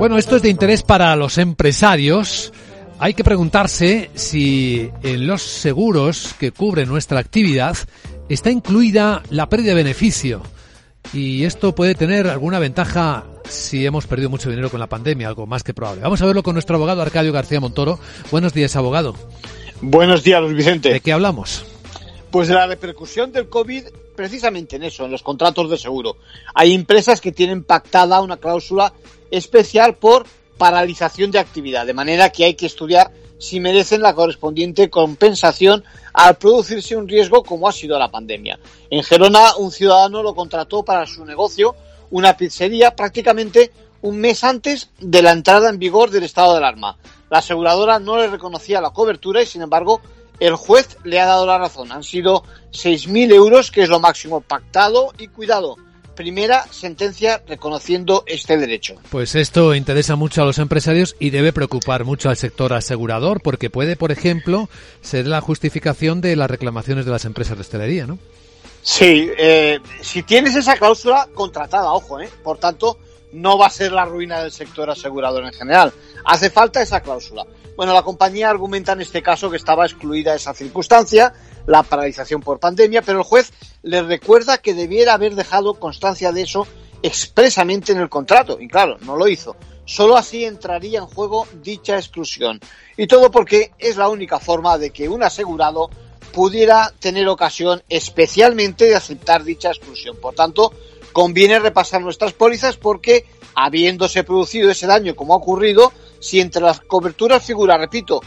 Bueno, esto es de interés para los empresarios. Hay que preguntarse si en los seguros que cubren nuestra actividad está incluida la pérdida de beneficio. Y esto puede tener alguna ventaja si hemos perdido mucho dinero con la pandemia, algo más que probable. Vamos a verlo con nuestro abogado Arcadio García Montoro. Buenos días, abogado. Buenos días, Luis Vicente. ¿De qué hablamos? Pues la repercusión del COVID precisamente en eso, en los contratos de seguro. Hay empresas que tienen pactada una cláusula especial por paralización de actividad, de manera que hay que estudiar si merecen la correspondiente compensación al producirse un riesgo como ha sido la pandemia. En Gerona, un ciudadano lo contrató para su negocio, una pizzería, prácticamente un mes antes de la entrada en vigor del estado de alarma. La aseguradora no le reconocía la cobertura y, sin embargo, el juez le ha dado la razón. Han sido 6.000 euros, que es lo máximo pactado y cuidado. Primera sentencia reconociendo este derecho. Pues esto interesa mucho a los empresarios y debe preocupar mucho al sector asegurador porque puede, por ejemplo, ser la justificación de las reclamaciones de las empresas de hostelería, ¿no? Sí, eh, si tienes esa cláusula contratada, ojo, ¿eh? Por tanto, no va a ser la ruina del sector asegurador en general. Hace falta esa cláusula. Bueno, la compañía argumenta en este caso que estaba excluida esa circunstancia, la paralización por pandemia, pero el juez le recuerda que debiera haber dejado constancia de eso expresamente en el contrato. Y claro, no lo hizo. Solo así entraría en juego dicha exclusión. Y todo porque es la única forma de que un asegurado pudiera tener ocasión especialmente de aceptar dicha exclusión. Por tanto, conviene repasar nuestras pólizas porque, habiéndose producido ese daño como ha ocurrido, si entre las coberturas figura, repito,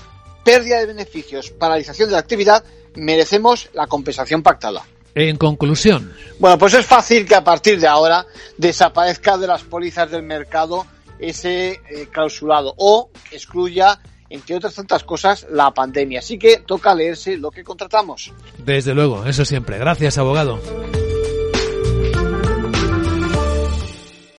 pérdida de beneficios, paralización de la actividad, merecemos la compensación pactada. En conclusión. Bueno, pues es fácil que a partir de ahora desaparezca de las pólizas del mercado ese eh, clausulado o excluya, entre otras tantas cosas, la pandemia. Así que toca leerse lo que contratamos. Desde luego, eso siempre. Gracias, abogado.